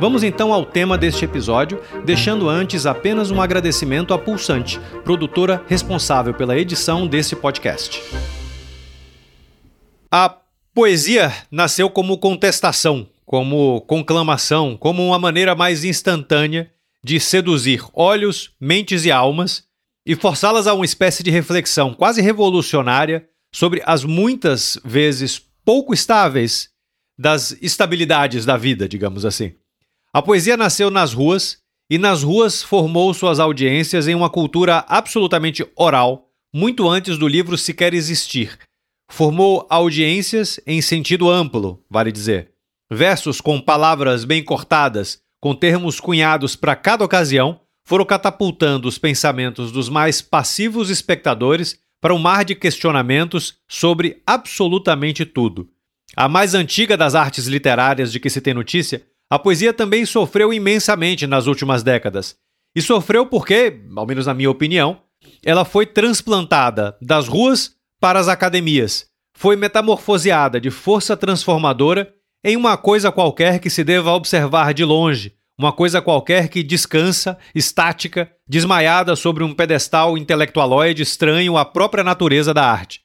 Vamos então ao tema deste episódio, deixando antes apenas um agradecimento à Pulsante, produtora responsável pela edição desse podcast. A poesia nasceu como contestação, como conclamação, como uma maneira mais instantânea de seduzir olhos, mentes e almas e forçá-las a uma espécie de reflexão quase revolucionária sobre as muitas vezes pouco estáveis das estabilidades da vida, digamos assim. A poesia nasceu nas ruas e nas ruas formou suas audiências em uma cultura absolutamente oral, muito antes do livro sequer existir. Formou audiências em sentido amplo, vale dizer. Versos com palavras bem cortadas, com termos cunhados para cada ocasião, foram catapultando os pensamentos dos mais passivos espectadores para um mar de questionamentos sobre absolutamente tudo. A mais antiga das artes literárias de que se tem notícia, a poesia também sofreu imensamente nas últimas décadas. E sofreu porque, ao menos na minha opinião, ela foi transplantada das ruas para as academias. Foi metamorfoseada de força transformadora em uma coisa qualquer que se deva observar de longe, uma coisa qualquer que descansa, estática, desmaiada sobre um pedestal intelectualoide estranho à própria natureza da arte.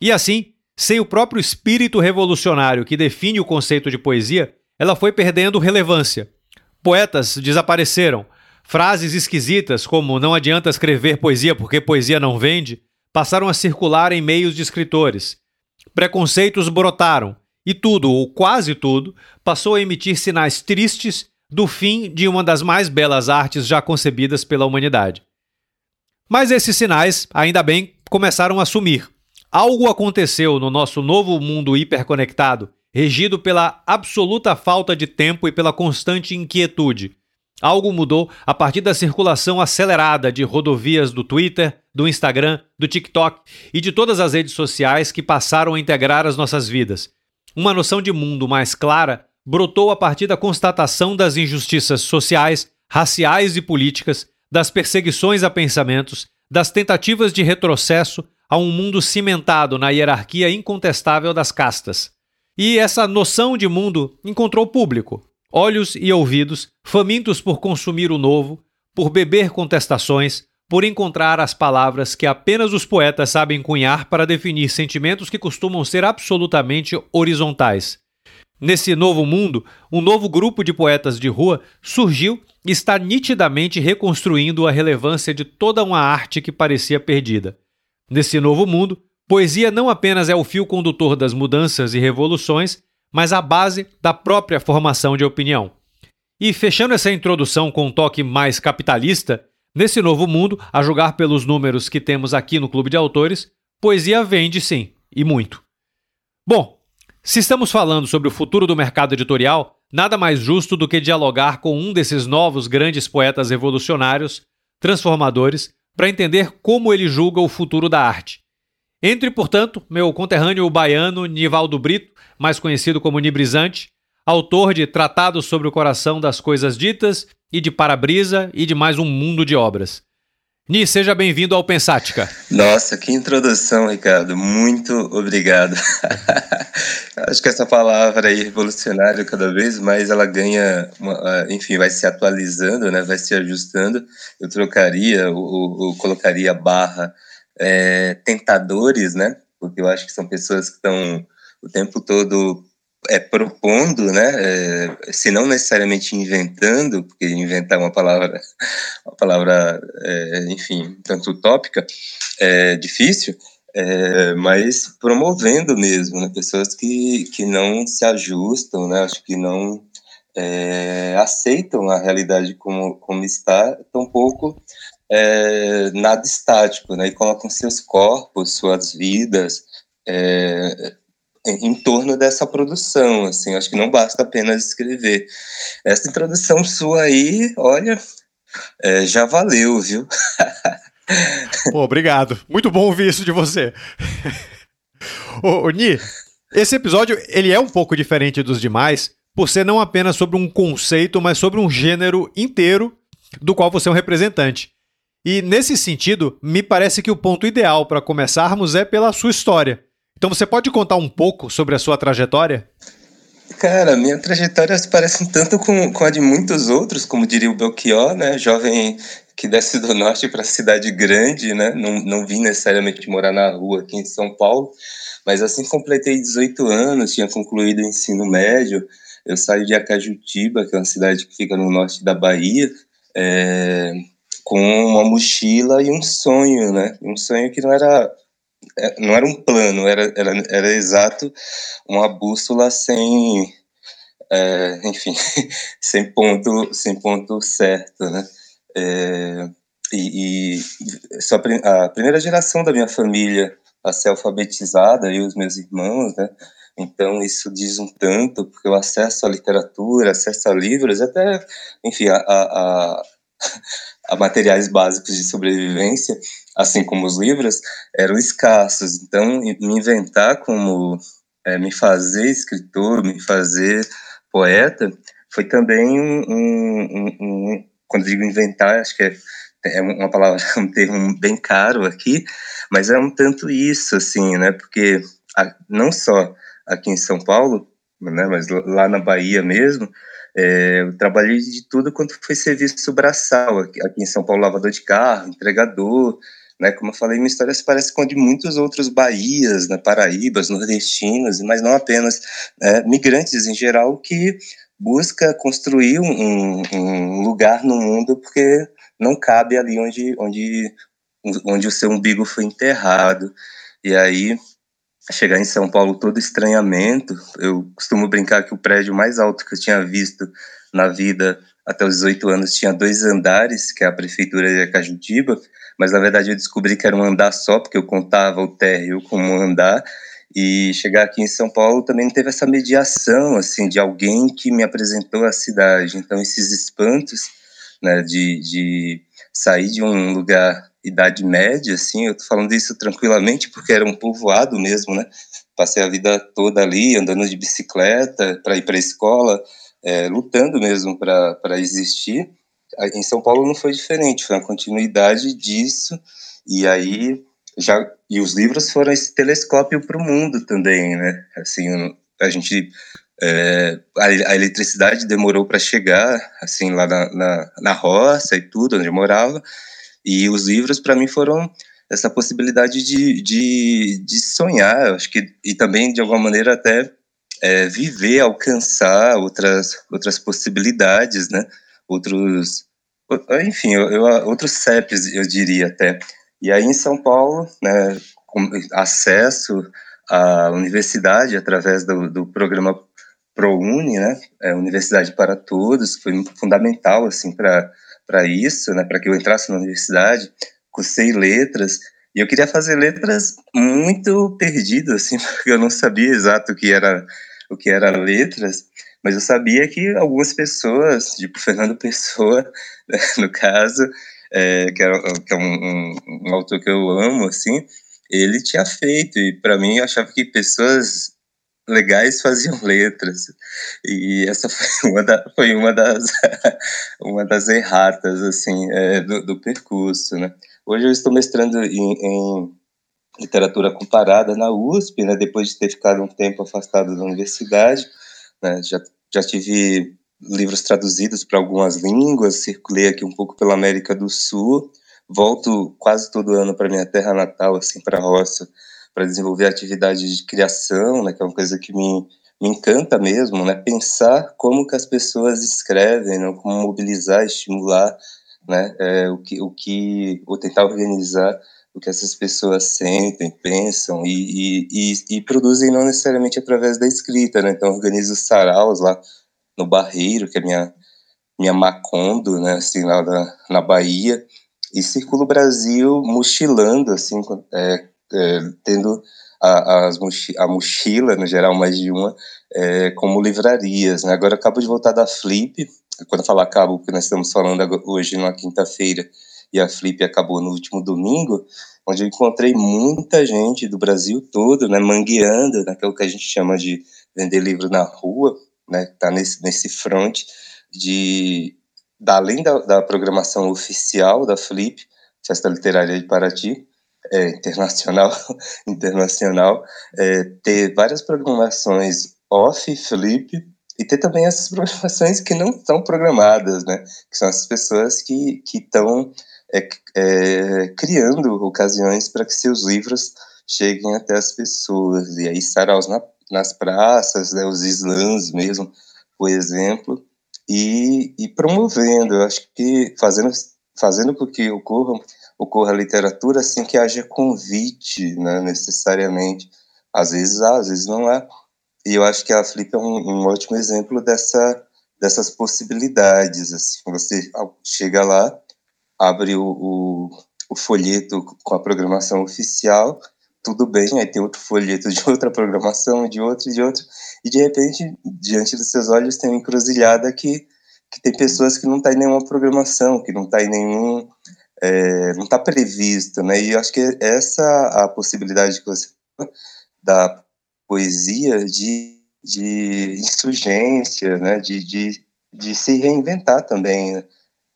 E assim, sem o próprio espírito revolucionário que define o conceito de poesia, ela foi perdendo relevância. Poetas desapareceram. Frases esquisitas, como não adianta escrever poesia porque poesia não vende, passaram a circular em meios de escritores. Preconceitos brotaram, e tudo, ou quase tudo, passou a emitir sinais tristes do fim de uma das mais belas artes já concebidas pela humanidade. Mas esses sinais, ainda bem, começaram a sumir. Algo aconteceu no nosso novo mundo hiperconectado, regido pela absoluta falta de tempo e pela constante inquietude. Algo mudou a partir da circulação acelerada de rodovias do Twitter, do Instagram, do TikTok e de todas as redes sociais que passaram a integrar as nossas vidas. Uma noção de mundo mais clara brotou a partir da constatação das injustiças sociais, raciais e políticas, das perseguições a pensamentos, das tentativas de retrocesso a um mundo cimentado na hierarquia incontestável das castas. E essa noção de mundo encontrou público, olhos e ouvidos famintos por consumir o novo, por beber contestações, por encontrar as palavras que apenas os poetas sabem cunhar para definir sentimentos que costumam ser absolutamente horizontais. Nesse novo mundo, um novo grupo de poetas de rua surgiu e está nitidamente reconstruindo a relevância de toda uma arte que parecia perdida. Nesse novo mundo, poesia não apenas é o fio condutor das mudanças e revoluções, mas a base da própria formação de opinião. E fechando essa introdução com um toque mais capitalista, nesse novo mundo, a julgar pelos números que temos aqui no Clube de Autores, poesia vende sim, e muito. Bom, se estamos falando sobre o futuro do mercado editorial, nada mais justo do que dialogar com um desses novos grandes poetas revolucionários, transformadores, para entender como ele julga o futuro da arte. Entre, portanto, meu conterrâneo baiano Nivaldo Brito, mais conhecido como Nibrizante, autor de Tratados sobre o Coração das Coisas Ditas e de Parabrisa e de mais um mundo de obras. Ni, seja bem-vindo ao Pensática. Nossa, que introdução, Ricardo. Muito obrigado. Acho que essa palavra aí, revolucionária, cada vez mais ela ganha, uma, enfim, vai se atualizando, né? vai se ajustando. Eu trocaria, ou, colocaria barra é, tentadores, né? Porque eu acho que são pessoas que estão o tempo todo é, propondo, né, é, se não necessariamente inventando, porque inventar é uma palavra, uma palavra, é, enfim, tanto utópica, é difícil, é, mas promovendo mesmo, né, pessoas que, que não se ajustam, né, acho que não é, aceitam a realidade como, como está, tampouco é, nada estático, né, e colocam seus corpos, suas vidas, é, em, em, torno dessa produção, assim, acho que não basta apenas escrever. Essa introdução sua aí, olha, é, já valeu, viu? Pô, obrigado. Muito bom ouvir isso de você. ô, ô, Ni, esse episódio ele é um pouco diferente dos demais, por ser não apenas sobre um conceito, mas sobre um gênero inteiro do qual você é um representante. E nesse sentido, me parece que o ponto ideal para começarmos é pela sua história. Então você pode contar um pouco sobre a sua trajetória? Cara, minha trajetória se parece um tanto com, com a de muitos outros, como diria o Belchior, né? Jovem que desce do norte para a cidade grande, né? Não, não vim necessariamente morar na rua aqui em São Paulo, mas assim completei 18 anos, tinha concluído o ensino médio, eu saí de Acajutiba, que é uma cidade que fica no norte da Bahia, é, com uma mochila e um sonho, né? Um sonho que não era não era um plano, era, era, era exato uma bússola sem, é, enfim, sem ponto, sem ponto certo, né? É, e, e só a primeira geração da minha família a ser alfabetizada, e os meus irmãos, né? Então isso diz um tanto, porque o acesso à literatura, acesso a livros, até, enfim, a, a, a materiais básicos de sobrevivência, assim como os livros, eram escassos. Então, me inventar como é, me fazer escritor, me fazer poeta, foi também um, um, um, quando digo inventar, acho que é, é uma palavra, um termo bem caro aqui, mas é um tanto isso, assim, né? Porque a, não só aqui em São Paulo, né, mas lá na Bahia mesmo, é, eu trabalhei de tudo quanto foi serviço braçal, aqui, aqui em São Paulo, lavador de carro, entregador, né, como eu falei, minha história se parece com a de muitos outros Bahias, né, Paraíbas, nordestinos, mas não apenas né, migrantes em geral que busca construir um, um, lugar no mundo porque não cabe ali onde, onde, onde o seu umbigo foi enterrado. E aí chegar em São Paulo todo estranhamento. Eu costumo brincar que o prédio mais alto que eu tinha visto na vida até os 18 anos tinha dois andares, que é a prefeitura de Acajutiba, mas na verdade eu descobri que era um andar só, porque eu contava o térreo como um andar, e chegar aqui em São Paulo também teve essa mediação, assim, de alguém que me apresentou a cidade. Então esses espantos, né, de, de sair de um lugar idade média, assim, eu tô falando isso tranquilamente porque era um povoado mesmo, né? Passei a vida toda ali, andando de bicicleta para ir para a escola, é, lutando mesmo para existir. Em São Paulo não foi diferente, foi uma continuidade disso, e aí já e os livros foram esse telescópio para o mundo também, né? Assim, a gente é, a, a, eletricidade demorou para chegar, assim, lá na, na, na roça e tudo, onde eu morava, e os livros, para mim, foram essa possibilidade de, de, de sonhar, acho que, e também, de alguma maneira, até é, viver, alcançar outras, outras possibilidades, né? Outros, enfim, eu, eu, outros CEPs, eu diria até. E aí, em São Paulo, né, acesso à universidade através do, do programa ProUni, né, é, Universidade para Todos, foi fundamental, assim, para para isso, né, para que eu entrasse na universidade, cursei letras, e eu queria fazer letras muito perdido, assim, porque eu não sabia exato o que era o que era letras, mas eu sabia que algumas pessoas, tipo Fernando Pessoa, né, no caso, é, que, que é um, um, um, autor que eu amo, assim, ele tinha feito, e para mim eu achava que pessoas legais faziam letras. E essa foi uma, da, foi uma, das, uma das erratas, assim, é, do, do, percurso, né? Hoje eu estou mestrando em, em, literatura comparada na USP, né? Depois de ter ficado um tempo afastado da universidade, né? Já, já tive livros traduzidos para algumas línguas, circulei aqui um pouco pela América do Sul, volto quase todo ano para minha terra natal, assim, para a roça, para desenvolver atividade de criação, né, que é uma coisa que me, me encanta mesmo, né, pensar como que as pessoas escrevem, né, como mobilizar, estimular, né, é, o que, o que, ou tentar organizar o que essas pessoas sentem, pensam e, e, e, e produzem não necessariamente através da escrita, né, então organizo saraus lá no Barreiro, que é minha minha Macondo, né, assim, lá na, na Bahia, e circulo o Brasil mochilando, assim, é, é, tendo a, mochi a mochila, no geral, mais de uma, é, como livrarias. Né? Agora, acabo de voltar da Flip, quando eu falo acabo, porque nós estamos falando hoje na quinta-feira, e a Flip acabou no último domingo, onde eu encontrei muita gente do Brasil todo, né, mangueando, naquilo que a gente chama de vender livro na rua, né, tá nesse, nesse front de, da, além da, da programação oficial da Flip, Festa Literária de Paraty, é, internacional, internacional é, ter várias programações off, flip, e ter também essas programações que não estão programadas, né? Que são as pessoas que estão é, é, criando ocasiões para que seus livros cheguem até as pessoas. E aí, saraus na, nas praças, né, os slams mesmo, por exemplo, e, e promovendo, eu acho que fazendo, fazendo com que ocorra, ocorra literatura sem que haja convite, né, necessariamente. Às vezes há, às vezes não há. E eu acho que a Flip é um, um ótimo exemplo dessa, dessas possibilidades. Assim, você chega lá, abre o, o, o folheto com a programação oficial, tudo bem, aí tem outro folheto de outra programação, de outro, de outro, e de repente, diante dos seus olhos, tem uma encruzilhada que, que tem pessoas que não tá em nenhuma programação, que não tá em nenhum. É, não está previsto, né? E eu acho que essa a possibilidade que você da poesia de, de insurgência, né? De, de, de se reinventar também. Né?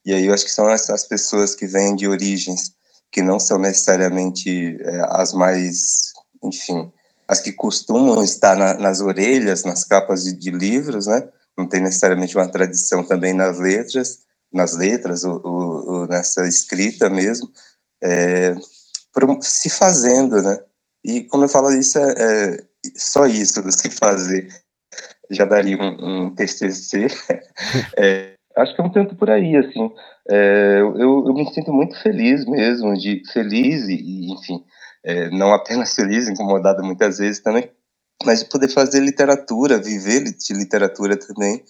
E aí eu acho que são essas pessoas que vêm de origens que não são necessariamente é, as mais, enfim, as que costumam estar na, nas orelhas, nas capas de, de, livros, né? Não tem necessariamente uma tradição também nas letras, nas letras ou, ou, ou nessa escrita mesmo, é, se fazendo, né? E quando eu falo isso, é, é só isso do se fazer. Já daria um, um TCC. é, acho que é um tanto por aí, assim. É, eu, eu me sinto muito feliz mesmo, de feliz e, enfim, é, não apenas feliz, incomodado muitas vezes também, mas de poder fazer literatura, viver de literatura também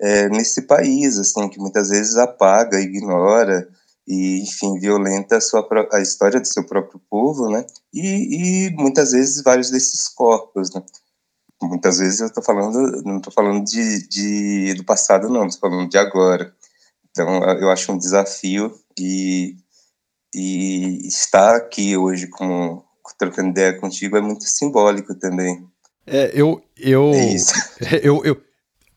é, nesse país, assim, que muitas vezes apaga, ignora e, enfim, violenta a, sua, a história do seu próprio povo, né? E, e muitas vezes vários desses corpos, né? Muitas vezes eu estou falando, não estou falando de, de, do passado, não, estou falando de agora. Então, eu acho um desafio e, e estar aqui hoje com, trocando ideia contigo é muito simbólico também. É, eu, eu, é isso. eu, eu,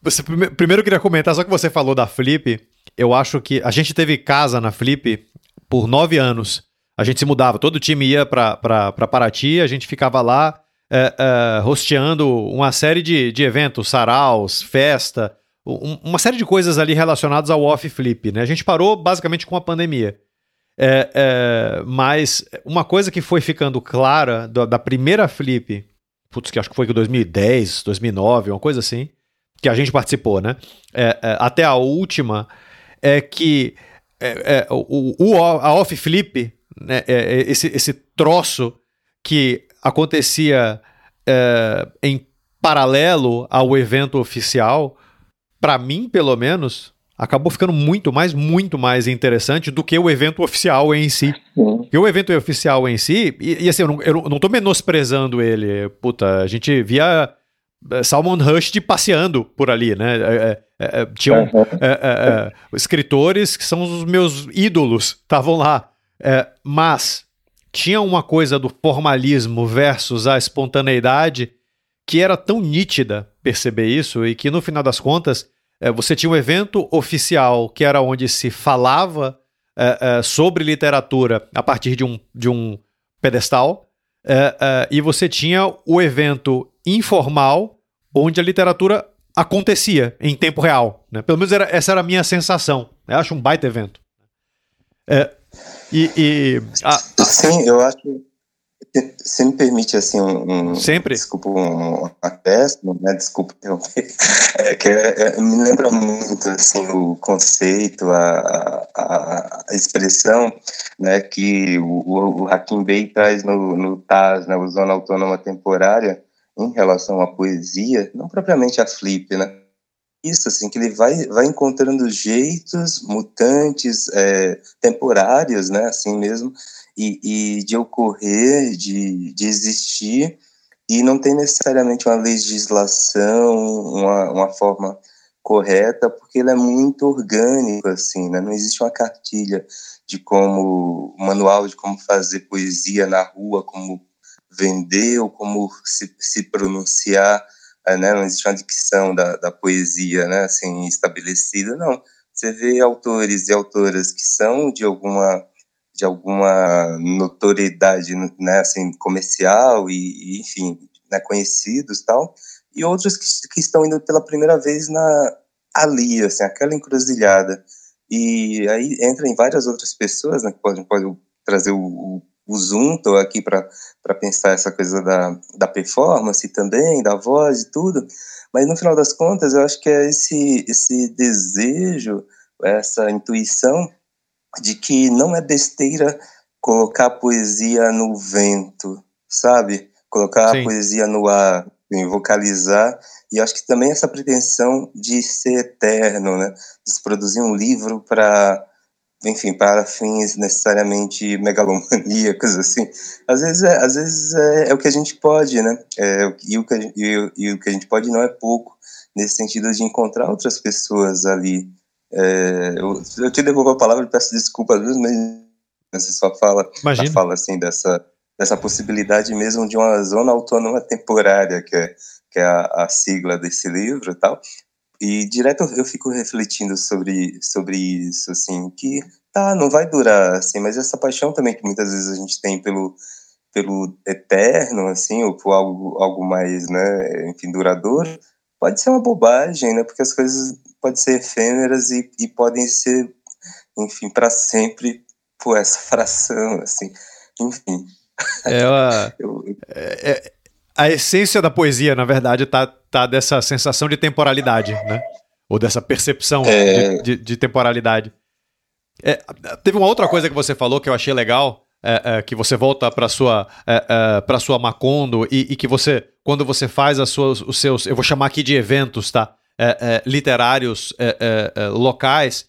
você, primeiro eu queria comentar, só que você falou da Flip, eu acho que a gente teve casa na Flip por nove anos. A gente se mudava, todo o time ia para Paraty, a gente ficava lá, é, é, hosteando uma série de, de eventos, saraus, festa, um, uma série de coisas ali relacionadas ao off-flip. Né? A gente parou basicamente com a pandemia. É, mas uma coisa que foi ficando clara da, da, primeira flip, putz, que acho que foi em 2010, 2009, uma coisa assim, que a gente participou, né? Até a última, é que o, o, a off flip, né, esse, esse troço que acontecia é, em paralelo ao evento oficial, para mim, pelo menos, acabou ficando muito mais, muito mais interessante do que o evento oficial em si. Porque o evento oficial em si, e, e assim, eu não, eu não tô menosprezando ele. Puta, a gente via é, Salmon Rushdie passeando por ali, né? É, é, é tinham uhum. escritores que são os meus ídolos, estavam lá. mas tinha uma coisa do formalismo versus a espontaneidade que era tão nítida perceber isso e que no final das contas é, você tinha um evento oficial que era onde se falava é, é, sobre literatura a partir de um, de um pedestal é, é, e você tinha o evento informal onde a literatura acontecia em tempo real. Né? Pelo menos era, essa era a minha sensação. Eu acho um baita evento. É, e, e a. Sim, eu acho. Se me permite, assim, um. Sempre? Desculpa, um acréscimo, né? Desculpa interromper. É que é, é, me lembra muito, assim, o conceito, a, a, a expressão, né? Que o, o Hakim Bey traz no, no TAS, né? O Zona Autônoma Temporária, em relação à poesia, não propriamente a Flip, né? Isso, assim, que ele vai, vai encontrando jeitos mutantes, é, temporários, né, assim mesmo, e, e de ocorrer, de, de existir, e não tem necessariamente uma legislação, uma, uma forma correta, porque ele é muito orgânico, assim, né? Não existe uma cartilha de como, manual de como fazer poesia na rua, como vender ou como se, se pronunciar, né? Não existe uma dicção da, da poesia, né? Assim, estabelecida, não. Você vê autores e autoras que são de alguma de alguma notoriedade, né, assim, comercial e, e enfim, né, conhecidos tal, e outros que, que, estão indo pela primeira vez na ali, assim, aquela encruzilhada. E aí entra em várias outras pessoas, né, que podem pode trazer o, o, o Zunto aqui para pensar essa coisa da, da performance também, da voz e tudo, mas no final das contas eu acho que é esse, esse desejo, essa intuição de que não é besteira colocar poesia no vento, sabe? Colocar Sim. a poesia no ar, vocalizar, e acho que também essa pretensão de ser eterno, né? De produzir um livro para, enfim, para fins necessariamente megalomaníacos, assim. Às vezes é, às vezes é, é o que a gente pode, né? É, e, o que a, e, e o que a gente pode não é pouco, nesse sentido de encontrar outras pessoas ali, é, eu, eu, te devolvo a palavra e peço desculpas, mas você só fala, fala assim dessa, dessa possibilidade mesmo de uma zona autônoma temporária, que é, que é a, a sigla desse livro e tal. E direto eu fico refletindo sobre, sobre isso, assim, que tá, não vai durar, assim, mas essa paixão também que muitas vezes a gente tem pelo, pelo eterno, assim, ou por algo, algo mais, né, enfim, duradouro, pode ser uma bobagem, né, porque as coisas podem ser efêmeras e, e podem ser, enfim, para sempre por essa fração, assim, enfim. Ela, é, é, a essência da poesia, na verdade, tá, tá dessa sensação de temporalidade, né? Ou dessa percepção é... de, de, de, temporalidade. É, teve uma outra coisa que você falou que eu achei legal, é, é, que você volta para sua é, é para sua Macondo e, e, que você quando você faz as suas, os seus eu vou chamar aqui de eventos tá é, literários locais.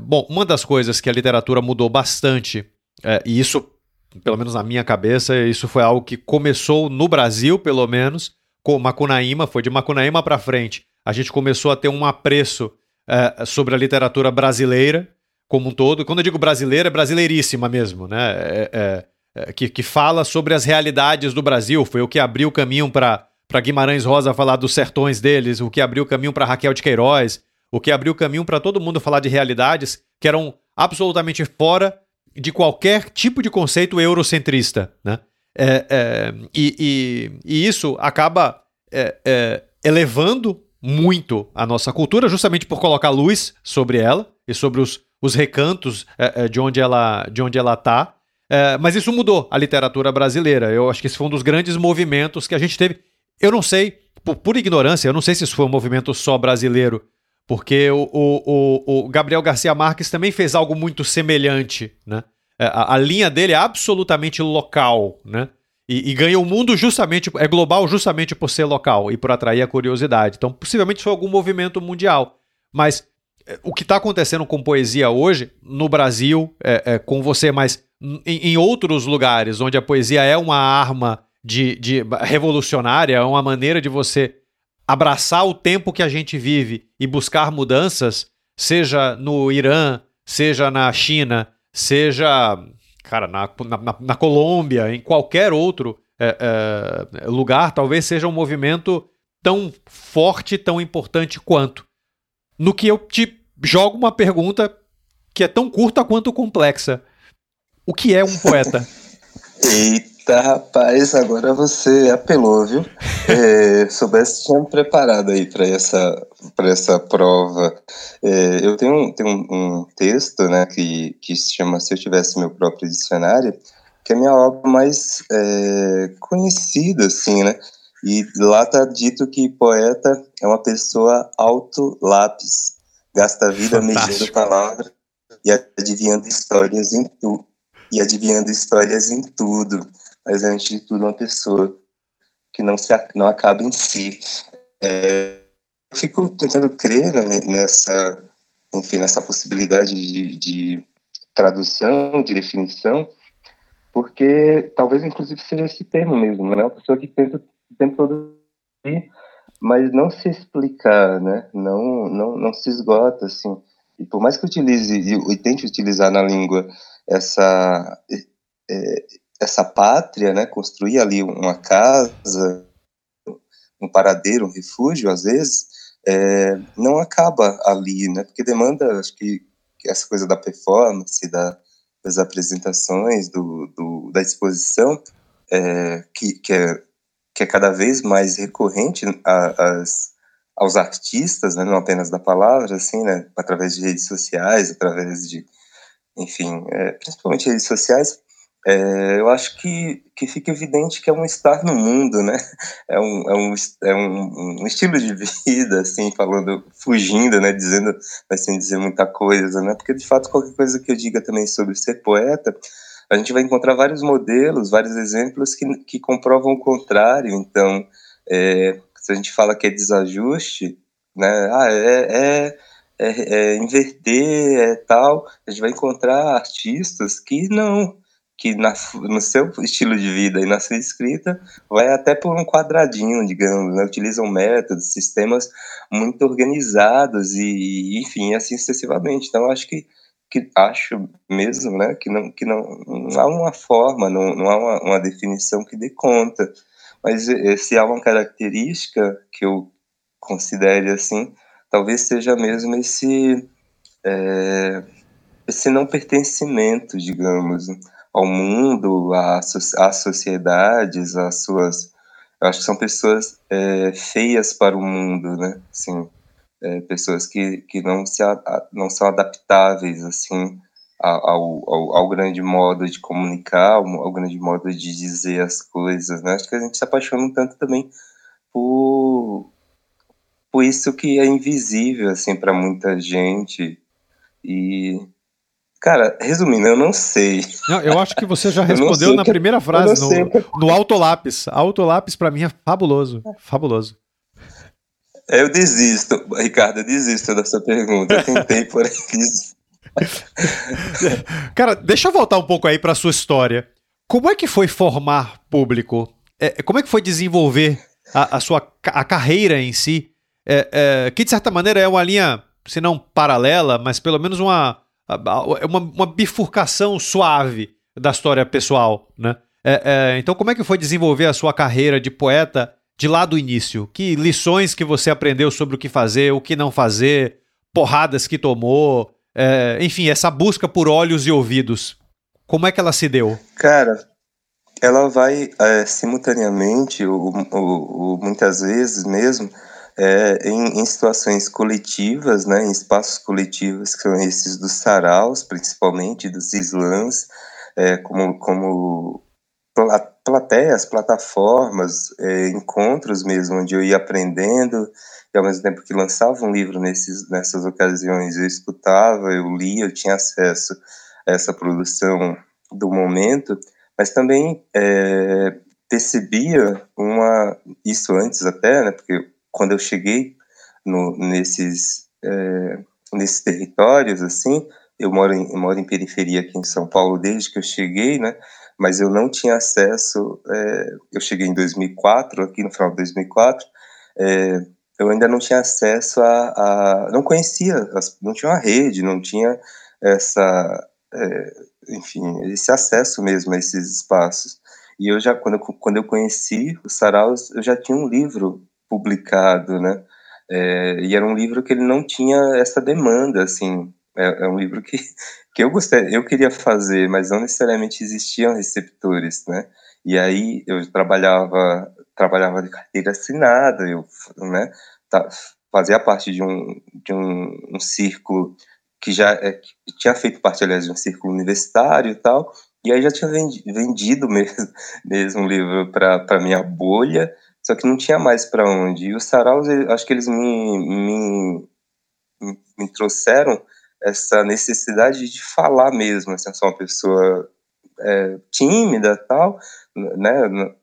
bom, uma das coisas que a literatura mudou bastante, e isso, pelo menos na minha cabeça, isso foi algo que começou no Brasil, pelo menos, Macunaíma, foi de Macunaíma para frente. A gente começou a ter um apreço sobre a literatura brasileira como um todo. Quando eu digo brasileira, é brasileiríssima mesmo, né? É, é, que, que fala sobre as realidades do Brasil. Foi o que abriu o caminho para Guimarães Rosa falar dos sertões deles, o que abriu o caminho para Raquel de Queiroz, o que abriu o caminho para todo mundo falar de realidades que eram absolutamente fora de qualquer tipo de conceito eurocentrista, né? É, é, e, e, e, isso acaba é, é elevando muito a nossa cultura, justamente por colocar luz sobre ela e sobre os, os recantos é, é, de onde ela de onde ela está. mas isso mudou a literatura brasileira. Eu acho que esse foi um dos grandes movimentos que a gente teve. Eu não sei, por pura ignorância, eu não sei se isso foi um movimento só brasileiro, porque o, o, o, Gabriel Garcia Marques também fez algo muito semelhante, né? É, a, a linha dele é absolutamente local, né? E, e ganha o mundo justamente, é global justamente por ser local e por atrair a curiosidade. Então, possivelmente foi algum movimento mundial. Mas é, o que está acontecendo com poesia hoje, no Brasil, é, é, com você, mas em, em, outros lugares, onde a poesia é uma arma de, de revolucionária, é uma maneira de você abraçar o tempo que a gente vive e buscar mudanças, seja no Irã, seja na China, seja, cara, na, na, na Colômbia, em qualquer outro é, é, lugar, talvez seja um movimento tão forte, tão importante quanto. No que eu te jogo uma pergunta que é tão curta quanto complexa. O que é um poeta? Eita! Tá, rapaz, agora você apelou, viu? É, soubesse, tinha me preparado aí para essa, essa prova. É, eu tenho, tenho um, um, texto né, que, que se chama Se Eu Tivesse Meu Próprio Dicionário, que é a minha obra mais é, conhecida, assim, né? E lá está dito que poeta é uma pessoa auto-lápis, gasta a vida medindo palavras e adivinhando histórias em tudo. E adivinhando histórias em tudo mas antes de tudo uma pessoa que não se não acaba em si. É, eu fico tentando crer né, nessa, enfim, nessa possibilidade de, de tradução, de definição, porque talvez inclusive seja esse termo mesmo, né? Uma pessoa que tenta o tempo todo mas não se explicar, né? Não, não, não se esgota, assim. E por mais que utilize e, tente utilizar na língua essa é, essa pátria, né? Construir ali uma casa, um paradeiro, um refúgio, às vezes, é, não acaba ali, né? Porque demanda, acho que, essa coisa da performance, da, das apresentações, do, do da exposição, é, que, que é que é cada vez mais recorrente a, as, aos artistas, né, não apenas da palavra, assim, né, através de redes sociais, através de, enfim, é, principalmente redes sociais, é, eu acho que, que fica evidente que é um estar no mundo, né? É um, é um, é um, um estilo de vida, assim, falando, fugindo, né? Dizendo, mas sem dizer muita coisa, né? Porque, de fato, qualquer coisa que eu diga também sobre ser poeta a gente vai encontrar vários modelos, vários exemplos que, que comprovam o contrário. Então, é, se a gente fala que é desajuste, né, ah, é, é, é, é inverter, é tal, a gente vai encontrar artistas que não, que na, no seu estilo de vida e na sua escrita vai até por um quadradinho, digamos, né? utilizam métodos, sistemas muito organizados e, enfim, assim sucessivamente. Então, acho que que acho mesmo, né, que não, que não, não há uma forma, não, não há uma, uma definição que dê conta. Mas se há uma característica que eu considere assim, talvez seja mesmo esse é, esse não pertencimento, digamos, ao mundo, às sociedades, às suas. Eu acho que são pessoas é, feias para o mundo, né? Assim, é, pessoas que, que não, se, não são adaptáveis assim ao, ao, ao, grande modo de comunicar, ao, ao, grande modo de dizer as coisas, né? Acho que a gente se apaixona um tanto também por, por isso que é invisível assim para muita gente e Cara, resumindo, eu não sei. Não, eu acho que você já respondeu na primeira frase, no, no autolápis. Autolápis para mim é fabuloso, fabuloso. Eu desisto, Ricardo, eu desisto dessa pergunta. Eu tentei, porém Cara, deixa eu voltar um pouco aí para sua história. Como é que foi formar público? É, como é que foi desenvolver a, a sua a carreira em si? É, é, que de certa maneira é uma linha, se não paralela, mas pelo menos uma, uma, uma bifurcação suave da história pessoal, né? É, é, então, como é que foi desenvolver a sua carreira de poeta de lá do início? Que lições que você aprendeu sobre o que fazer, o que não fazer, porradas que tomou, é, enfim, essa busca por olhos e ouvidos. Como é que ela se deu? Cara, ela vai é, simultaneamente, ou, ou, ou, muitas vezes mesmo, é, em, em, situações coletivas, né, em espaços coletivos, que são esses dos saraus, principalmente, dos slams, é, como, como plateias, plataformas, é, encontros mesmo, onde eu ia aprendendo, e ao mesmo tempo que lançava um livro nesses, nessas ocasiões, eu escutava, eu lia, eu tinha acesso a essa produção do momento, mas também é, percebia uma, isso antes até, né, porque quando eu cheguei no, nesses, é, nesses territórios, assim, eu moro, em, eu moro em periferia aqui em São Paulo desde que eu cheguei, né, mas eu não tinha acesso. É, eu cheguei em 2004, aqui no final de 2004, é, eu ainda não tinha acesso a. a não conhecia, não tinha uma rede, não tinha essa. É, enfim, esse acesso mesmo a esses espaços. E eu já, quando eu, quando eu conheci o Saraus, eu já tinha um livro publicado, né? É, e era um livro que ele não tinha essa demanda, assim. É, é um livro que que eu gostei, eu queria fazer, mas não necessariamente existiam receptores, né? E aí eu trabalhava trabalhava de carteira assinada, eu, né, tá, fazia parte de um de um, um círculo que já é, que tinha feito parte aliás de um círculo universitário e tal, e aí já tinha vendido mesmo, mesmo livro para minha bolha, só que não tinha mais para onde. E os saraus, acho que eles me, me, me trouxeram essa necessidade de falar mesmo, assim, eu sou uma pessoa é, tímida tal, né,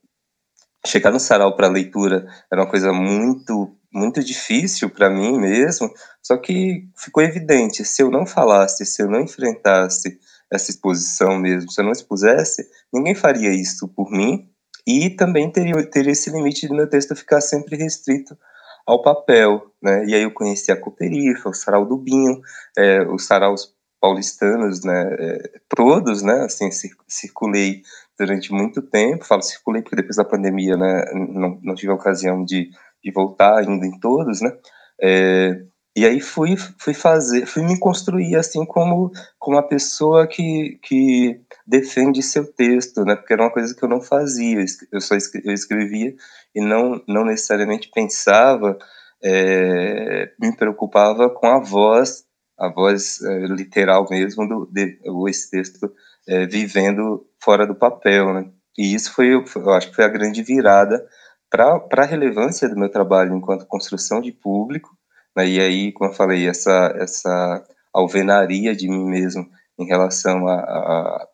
chegar no sarau para leitura era uma coisa muito muito difícil para mim mesmo, só que ficou evidente, se eu não falasse, se eu não enfrentasse essa exposição mesmo, se eu não expusesse, ninguém faria isso por mim, e também teria, teria esse limite do meu texto ficar sempre restrito ao papel, né? E aí eu conheci a Cooperifa, o Sarau do Binho, é, os saraus paulistanos, né? É, todos, né? Assim, circulei durante muito tempo. Falo circulei porque depois da pandemia, né? Não, não tive a ocasião de, de voltar ainda em todos, né? É, e aí fui, fui fazer, fui me construir assim como, como uma pessoa que, que defende seu texto, né? Porque era uma coisa que eu não fazia, eu só eu escrevia e não, não necessariamente pensava, é, me preocupava com a voz, a voz é, literal mesmo do de, esse texto é, vivendo fora do papel, né? E isso foi, eu acho que foi a grande virada para a relevância do meu trabalho enquanto construção de público? E aí, como eu falei, essa, essa alvenaria de mim mesmo em relação a, a,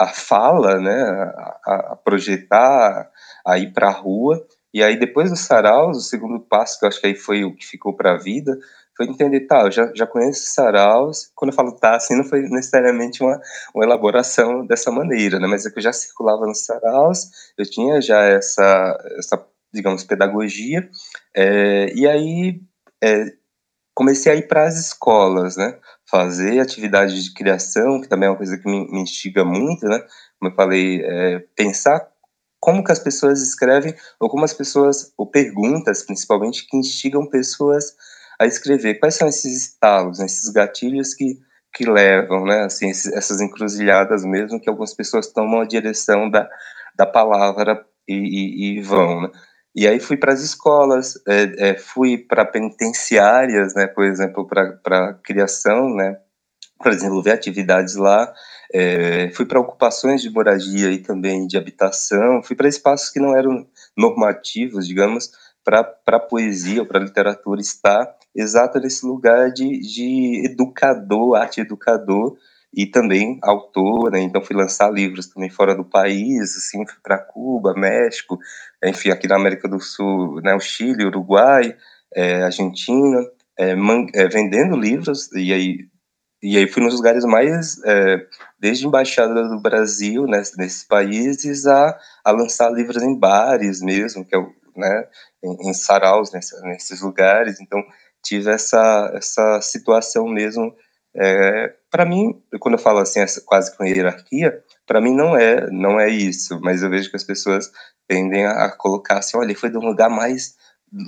a fala, né? A, a, projetar, a ir para a rua. E aí, depois do saraus, o segundo passo, que eu acho que aí foi o que ficou para a vida, foi entender, tá, eu já, já conheço saraus, quando eu falo tá, assim, não foi necessariamente uma, uma elaboração dessa maneira, né, mas é que eu já circulava nos saraus, eu tinha já essa, essa digamos, pedagogia, é, e aí é, comecei a ir para as escolas, né? Fazer atividade de criação, que também é uma coisa que me, me instiga muito, né? Como eu falei, é, pensar como que as pessoas escrevem, ou como as pessoas, ou perguntas, principalmente, que instigam pessoas a escrever. Quais são esses estalos, né? esses gatilhos que, que levam, né? Assim, esses, essas encruzilhadas mesmo, que algumas pessoas tomam a direção da, da palavra e, e, e vão, né? E aí fui para as escolas, é, é, fui para penitenciárias, né, por exemplo, para criação, né, para desenvolver atividades lá. É, fui para ocupações de moradia e também de habitação. Fui para espaços que não eram normativos, digamos, para poesia ou para a literatura estar exato nesse lugar de, de educador, arte educador, e também autor, né? Então fui lançar livros também fora do país, assim, fui para Cuba, México, enfim, aqui na América do Sul, né? O Chile, Uruguai, é, Argentina, é, é, vendendo livros e aí e aí fui nos lugares mais é, desde embaixada do Brasil, né, nesses países, a, a lançar livros em bares mesmo, que é o, né, em, em saraus nesses, nesses lugares. Então tive essa essa situação mesmo é, para mim, quando eu falo assim, essa, quase com hierarquia, para mim não é, não é isso, mas eu vejo que as pessoas tendem a, colocar assim, olha, foi de um lugar mais,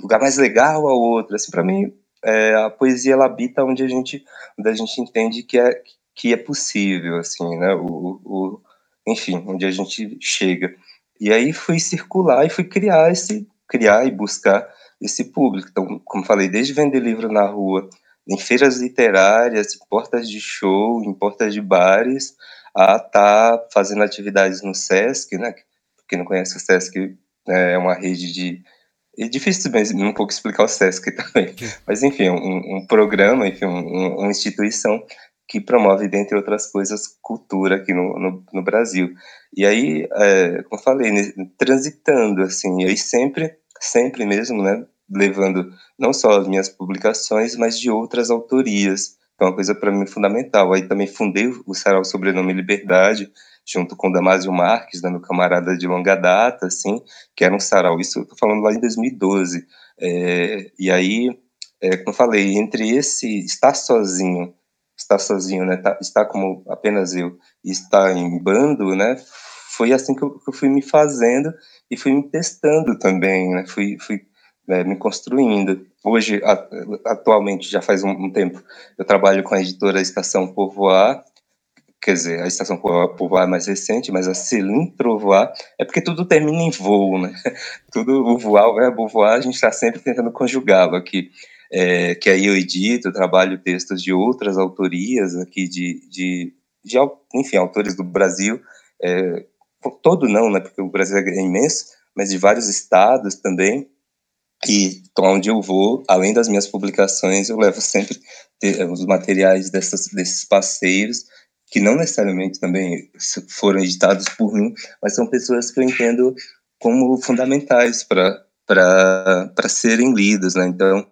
lugar mais legal ao outro. Assim, para mim, é, a poesia ela habita onde a gente, onde a gente entende que é que é possível, assim, né? O, o, enfim, onde a gente chega. E aí fui circular e fui criar esse, criar e buscar esse público. Então, como falei, desde vender livro na rua em feiras literárias, em portas de show, em portas de bares, a estar tá fazendo atividades no SESC, né? Quem não conhece o SESC né, é uma rede de é difícil um pouco explicar o SESC também, mas enfim, um, um programa, enfim, um, uma instituição que promove, dentre outras coisas, cultura aqui no, no, no Brasil. E aí, é, como falei, transitando, assim, e sempre, sempre mesmo, né, levando não só as minhas publicações, mas de outras autorias. É uma coisa para mim fundamental. Aí também fundei o Sarau Sobrenome Liberdade, junto com Damásio Marques, meu camarada de longa data, assim, que era um sarau. Isso eu tô falando lá em 2012. É, e aí, é, como eu falei, entre esse estar sozinho, estar sozinho, né, tá, estar como apenas eu, e estar em bando, né, foi assim que eu, que eu fui me fazendo e fui me testando também, né, fui, fui né, me construindo. Hoje, atualmente, já faz um, tempo, eu trabalho com a editora Estação Povoar, quer dizer, a Estação Povoar é mais recente, mas a Celim Trovoar é porque tudo termina em voo, né? Tudo, o voar, o verbo voar, a gente está sempre tentando conjugá-lo aqui. É, que aí eu edito, trabalho textos de outras autorias aqui, de, de, de enfim, autores do Brasil, é, todo não, né, porque o Brasil é imenso, mas de vários estados também, e onde eu vou, além das minhas publicações, eu levo sempre os materiais dessas, desses parceiros, que não necessariamente também foram editados por mim, mas são pessoas que eu entendo como fundamentais para serem lidas, né? Então,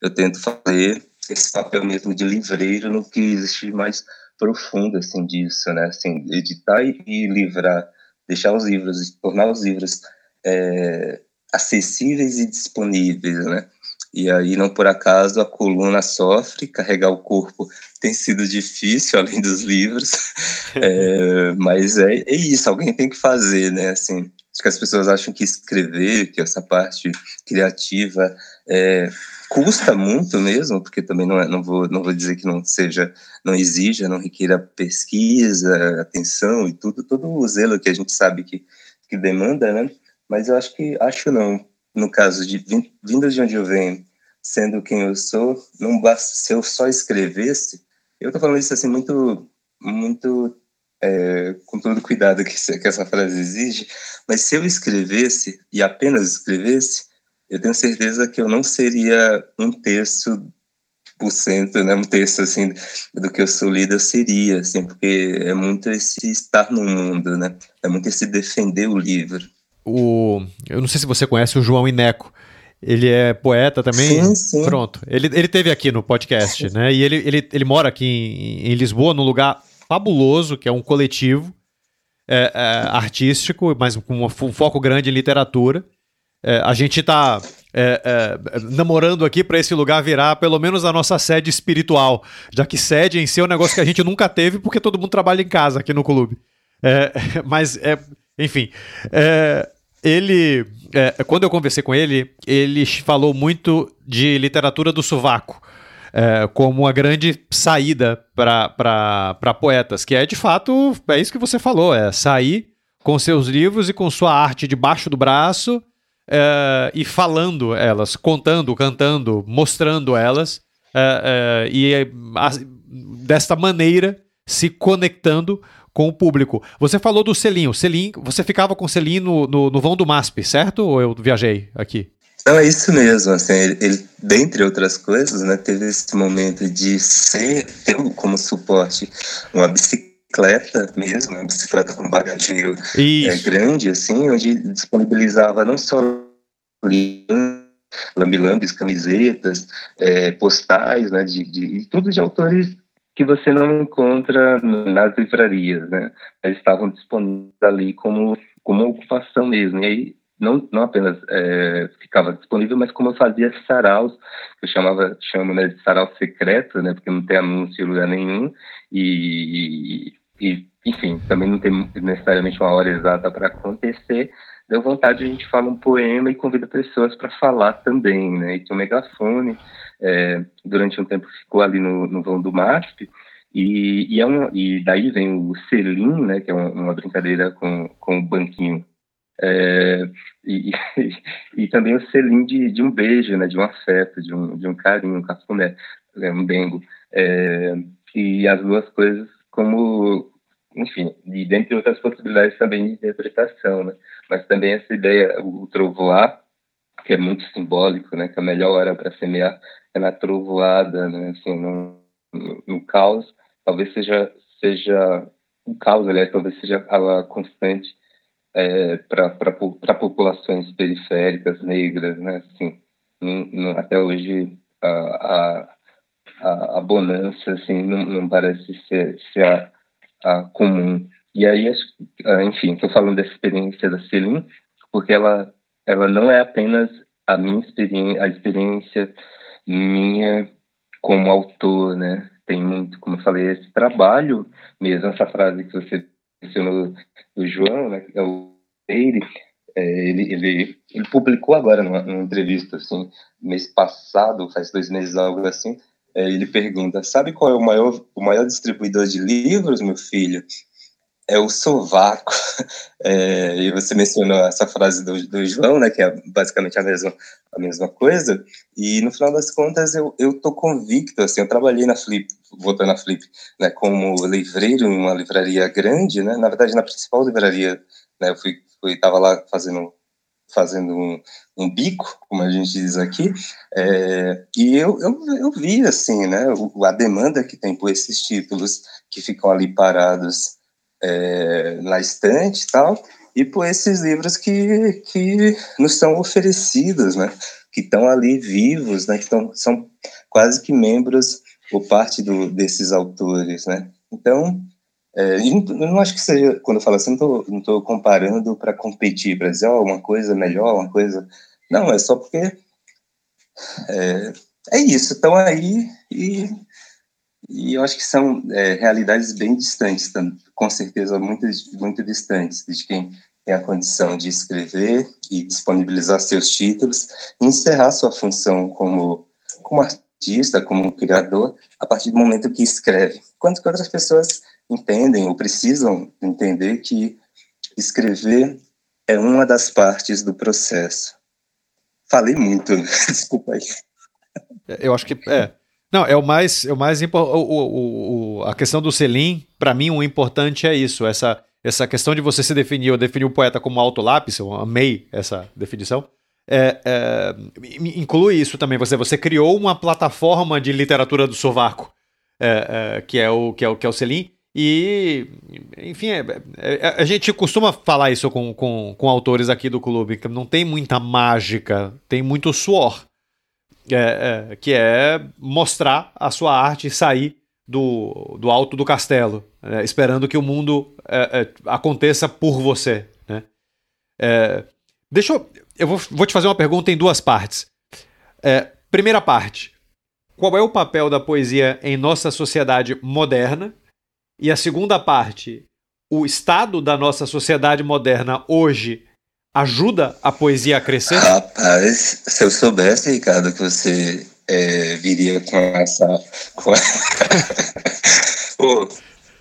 eu tento fazer esse papel mesmo de livreiro no que existe mais profundo, assim, disso, né? Assim, editar e, e livrar, deixar os livros, tornar os livros é, acessíveis e disponíveis, né? E aí, não por acaso, a coluna sofre, carregar o corpo tem sido difícil, além dos livros, é, mas é, é, isso, alguém tem que fazer, né? Assim, acho que as pessoas acham que escrever, que essa parte criativa é, custa muito mesmo, porque também não, é, não, vou, não vou dizer que não seja, não exija, não requira pesquisa, atenção e tudo, todo o zelo que a gente sabe que, que demanda, né? Mas eu acho que, acho não, no caso de vindo de onde eu venho, sendo quem eu sou, não basta se eu só escrevesse. Eu estou falando isso assim muito, muito é, com todo o cuidado que, que essa frase exige, mas se eu escrevesse e apenas escrevesse, eu tenho certeza que eu não seria um terço por cento, né, um terço assim do que eu sou líder seria, assim, porque é muito esse estar no mundo, né? É muito esse defender o livro o. Eu não sei se você conhece o João Ineco. Ele é poeta também. Sim, sim. Pronto. Ele, ele teve aqui no podcast, né? E ele, ele, ele mora aqui em, em Lisboa, num lugar fabuloso, que é um coletivo é, é, artístico, mas com um foco grande em literatura. É, a gente está é, é, namorando aqui para esse lugar virar pelo menos a nossa sede espiritual, já que sede em si é um negócio que a gente nunca teve porque todo mundo trabalha em casa aqui no clube. É, mas, é, enfim, ele, é, quando eu conversei com ele, ele falou muito de literatura do sovaco. É, como uma grande saída para poetas, que é de fato, é isso que você falou, é sair com seus livros e com sua arte debaixo do braço é, e falando elas, contando, cantando, mostrando elas, é, é, e a, desta maneira se conectando com o público. Você falou do selinho. Selim, você ficava com o selinho no, no, no, vão do MASP, certo? Ou eu viajei aqui? Não, é isso mesmo. Assim, ele, ele, dentre outras coisas, né, teve esse momento de ser, ter como suporte uma bicicleta mesmo, uma bicicleta com bagageiro é, grande, assim, onde disponibilizava não só lambilambes, camisetas, é, postais, né, de, de, tudo de autores que você não encontra nas livrarias, né? Eles estavam disponíveis ali como, como ocupação mesmo. E aí, não, não apenas é, ficava disponível, mas como eu fazia saraus, eu chamava, chamo né, de sarau secreto, né? Porque não tem anúncio em lugar nenhum. E, e, enfim, também não tem necessariamente uma hora exata para acontecer. Deu vontade de a gente falar um poema e convida pessoas para falar também, né? E tem um megafone é, durante um tempo ficou ali no, no vão do MASP, e, e, é um, e daí vem o selim, né, que é uma, uma brincadeira com, com o banquinho, é, e, e, e, também o selim de, de um beijo, né, de um afeto, de um, de um carinho, um cafuné, é, um dengo, é, e as duas coisas como, enfim, e dentre outras possibilidades também de interpretação, né, mas também essa ideia, o trovoar, que é muito simbólico, né, que a melhor hora para semear é na trovoada, né, assim, no, no, no caos, talvez seja seja o caos, aliás, talvez seja a constante é, para populações periféricas negras, né, assim, até hoje a, a, a, bonança, assim, não, não parece ser, ser a, a comum. E aí, enfim, estou falando dessa experiência da Celine, porque ela ela não é apenas a minha experiência, a experiência minha como autor, né? Tem muito, como eu falei, esse trabalho mesmo, essa frase que você mencionou do João, né? É o ele, é, ele, ele, ele publicou agora numa, numa, entrevista, assim, mês passado, faz dois meses, algo assim, é, ele pergunta, sabe qual é o maior, o maior distribuidor de livros, meu filho? É o sovaco. É, e você mencionou essa frase do, do, João, né, que é basicamente a mesma, a mesma coisa. E no final das contas, eu, eu tô convicto, assim, eu trabalhei na Flip, voltando na Flip, né, como livreiro em uma livraria grande, né, na verdade na principal livraria, né, eu fui, fui tava lá fazendo fazendo um, um, bico, como a gente diz aqui, é, e eu, eu, eu vi, assim, né, a demanda que tem por esses títulos que ficam ali parados é, na estante e tal, e por esses livros que, que nos são oferecidos, né? Que estão ali vivos, né? Que tão, são quase que membros ou parte do, desses autores, né? Então, É, eu não acho que seja, quando eu falo assim, não estou comparando para competir, para dizer, oh, uma coisa melhor, uma coisa. Não, é só porque é, é isso, estão aí e, e eu acho que são é, realidades bem distantes, com certeza muito, muito distantes de quem tem a condição de escrever e disponibilizar seus títulos, e encerrar sua função como, como artista, como criador, a partir do momento que escreve. Quanto que outras pessoas entendem ou precisam entender que escrever é uma das partes do processo. Falei muito, desculpa aí. Eu acho que é. Não, é o mais, é o mais importante. O, o, a questão do selim, para mim, o importante é isso. Essa, essa questão de você se definir, eu definir o poeta como autolápis, eu amei essa definição. É, é, inclui isso também. Você, você criou uma plataforma de literatura do sovaco, é, é que é o que é o que é o selim. E, enfim, é, é, a gente costuma falar isso com, com, com autores aqui do clube, que não tem muita mágica, tem muito suor. É, é, que é mostrar a sua arte sair do, do alto do castelo, é, esperando que o mundo é, é, aconteça por você. Né? É, deixa eu. Eu vou, vou, te fazer uma pergunta em duas partes. primeira parte: qual é o papel da poesia em nossa sociedade moderna? E a segunda parte: o estado da nossa sociedade moderna hoje ajuda a poesia a crescer? Rapaz, se eu soubesse, Ricardo, que você é, viria com essa. Com... Pô,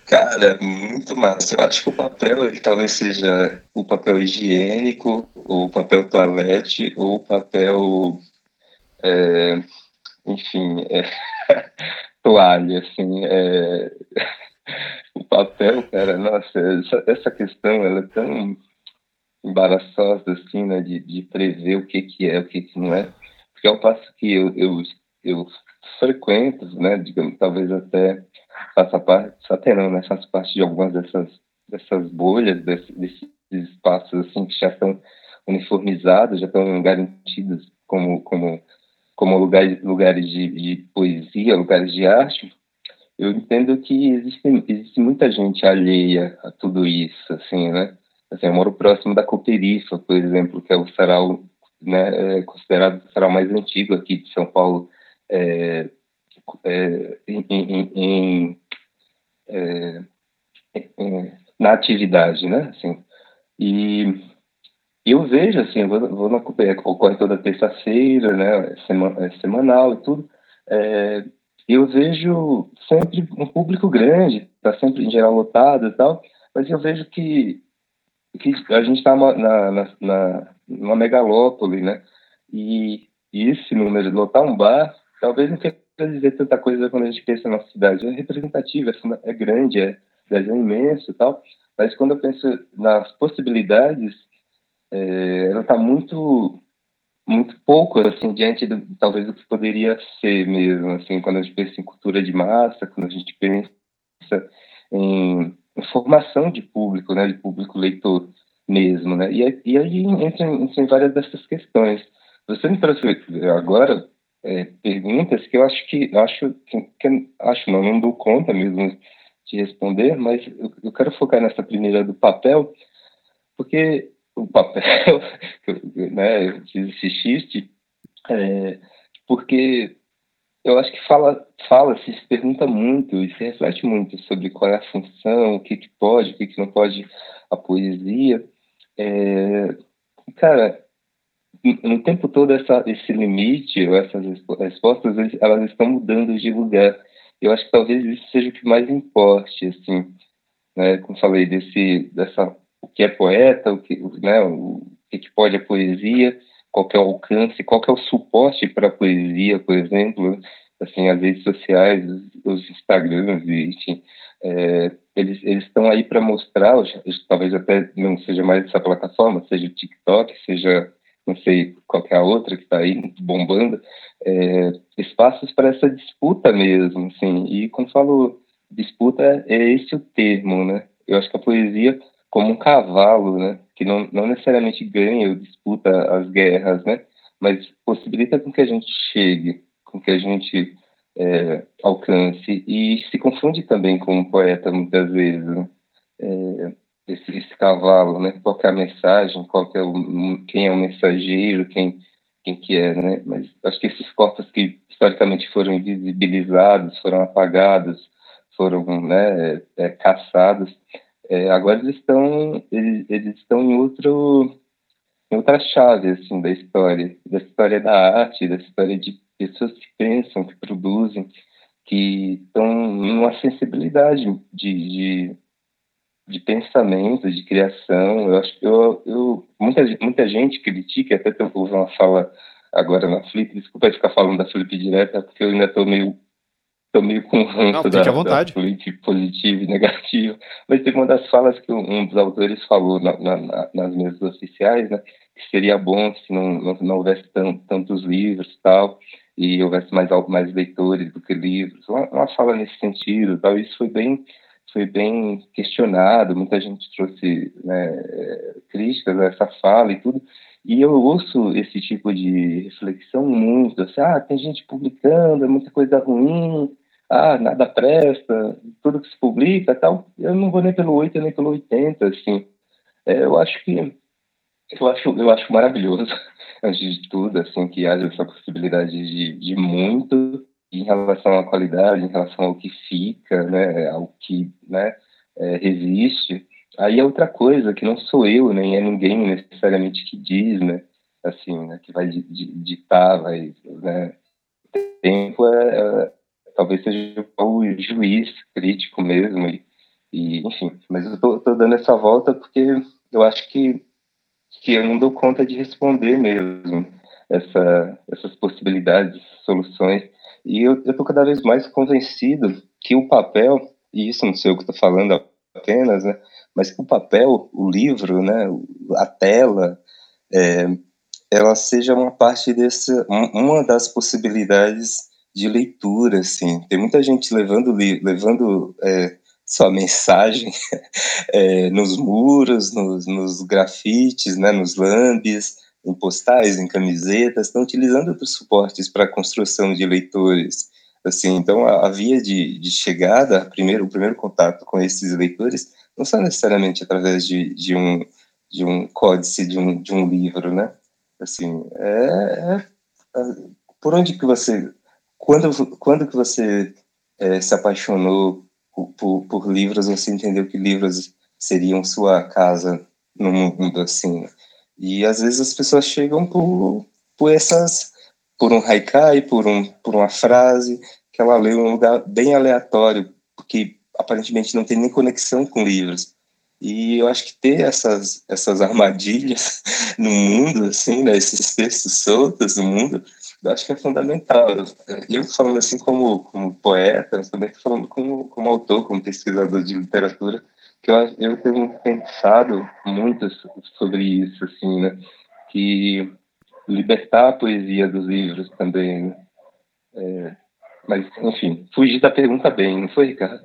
cara, muito massa. Eu acho que o papel ele, talvez seja o papel higiênico, ou o papel toalete, ou o papel. É, enfim, é, toalha, assim. É, o papel, cara, nossa, essa, essa questão ela é tão embaraçosa, assim, né, de, de prever o que que é, o que que não é, porque ao passo que eu, eu, eu frequento, né, digamos, talvez até faça parte, até não, né, faço parte de algumas dessas, dessas bolhas, desses, desses espaços, assim, que já estão uniformizados, já estão garantidos como, como, como lugares, lugares de, de poesia, lugares de arte, eu entendo que existe, existe muita gente alheia a tudo isso, assim, né? Assim, eu moro próximo da Cooperifa, por exemplo, que é o sarau, né, é considerado o sarau mais antigo aqui de São Paulo, é, é, em, em, em, é, na atividade, né? Assim, e eu vejo, assim, eu vou, vou na Cooperifa, ocorre toda terça-feira, né? É semanal e tudo. É, eu vejo sempre um público grande, está sempre em geral lotado e tal, mas eu vejo que que a gente está na, na, na, numa megalópole, né? E, e esse número de lotar um bar, talvez não queira dizer tanta coisa quando a gente pensa na nossa cidade. É representativa, é grande, é, é imenso e tal, mas quando eu penso nas possibilidades, é, ela está muito muito pouco assim diante do, talvez do que poderia ser mesmo assim quando a gente pensa em cultura de massa quando a gente pensa em formação de público, né, de público leitor mesmo, né, e, e aí entram, entram várias dessas questões. Você me trouxe agora é, perguntas que eu acho que acho que, que, acho não, não dou conta mesmo de responder, mas eu, eu quero focar nessa primeira do papel, porque o papel, né, eu fiz esse xiste, é, porque eu acho que fala, fala se, pergunta muito e se reflete muito sobre qual é a função, o que, que pode, o que, que não pode a poesia. É, cara, no tempo todo essa, esse limite, essas respostas, elas estão mudando de lugar. Eu acho que talvez isso seja o que mais importe, assim, né? Como falei, desse, dessa, o que é poeta, o que, né, o que, que pode a poesia, qual é o alcance, qual é o suporte para a poesia, por exemplo, assim, as redes sociais, os, Instagrams, enfim, é, eles estão aí para mostrar, talvez até não seja mais essa plataforma, seja o TikTok, seja não sei qual é outra que está aí bombando, é, espaços para essa disputa mesmo, assim. E quando falo disputa, é esse o termo, né? Eu acho que a poesia como um cavalo, né? Que não, não necessariamente ganha ou disputa as guerras, né? Mas possibilita com que a gente chegue, com que a gente é, alcance e se confunde também com o poeta muitas vezes. Né? É, esse, esse, cavalo, né? Qual é a mensagem? Qual é o, quem é o mensageiro? Quem quem que é, né? Mas acho que esses corpos que historicamente foram invisibilizados, foram apagados, foram né, é, caçados, é, agora eles estão eles, eles estão em outro em outra chave assim da história, da história da arte, da história de pessoas que pensam, que produzem, que estão numa sensibilidade de, de, de, pensamento, de criação. Eu acho que eu, eu, muita, muita gente critica, até houve uma fala agora na Flip, desculpa ficar falando da Flip direta, porque eu ainda estou meio tô meio com ranço da, da Flip positivo e negativo, mas teve uma das falas que um dos autores falou na, na, nas mesas oficiais, né, que seria bom se não, não, não houvesse tantos livros e tal, e houvesse mais mais leitores do que livros. Uma, uma fala nesse sentido tal. Isso foi bem foi bem questionado. Muita gente trouxe né, críticas a essa fala e tudo e eu ouço esse tipo de reflexão muito assim, ah tem gente publicando é muita coisa ruim ah nada presta tudo que se publica tal eu não vou nem pelo 8 nem pelo 80 assim é, eu acho que eu acho eu acho maravilhoso antes de tudo, assim, que haja essa possibilidade de, de muito em relação à qualidade, em relação ao que fica, né, ao que, né, é, resiste. Aí é outra coisa que não sou eu, nem é ninguém necessariamente que diz, né, assim, né, que vai ditar, vai, né, o tempo é, é, talvez seja o juiz crítico mesmo e, e enfim, mas eu tô, tô dando essa volta porque eu acho que que eu não dou conta de responder mesmo essa, essas possibilidades, soluções. E eu estou cada vez mais convencido que o papel, e isso não sei o que estou falando apenas, né, mas que o papel, o livro, né, a tela, é, ela seja uma parte desse, uma das possibilidades de leitura, assim. Tem muita gente levando, levando é, sua mensagem é, nos muros, nos, nos grafites, né, nos lambes, em postais, em camisetas, estão utilizando outros suportes para a construção de leitores. Assim, então, a, a via de, de chegada, primeiro, o primeiro contato com esses leitores, não são necessariamente através de, de, um, de um códice, de um, de um livro, né? Assim, é, é, é por onde que você, quando, quando que você é, se apaixonou por, por, livros, você entendeu que livros seriam sua casa no mundo, assim. E às vezes as pessoas chegam por, por essas, por um haikai, por, um, por uma frase que ela leu em um lugar bem aleatório, porque aparentemente não tem nem conexão com livros. E eu acho que ter essas, essas armadilhas no mundo, assim, né, esses textos soltos no mundo, eu acho que é fundamental. Eu falando assim como, como poeta, também falando como, como autor, como pesquisador de literatura, que eu, eu tenho pensado muito sobre isso, assim, né? Que libertar a poesia dos livros também, né? É, mas, enfim, fugi da pergunta bem, não foi, Ricardo?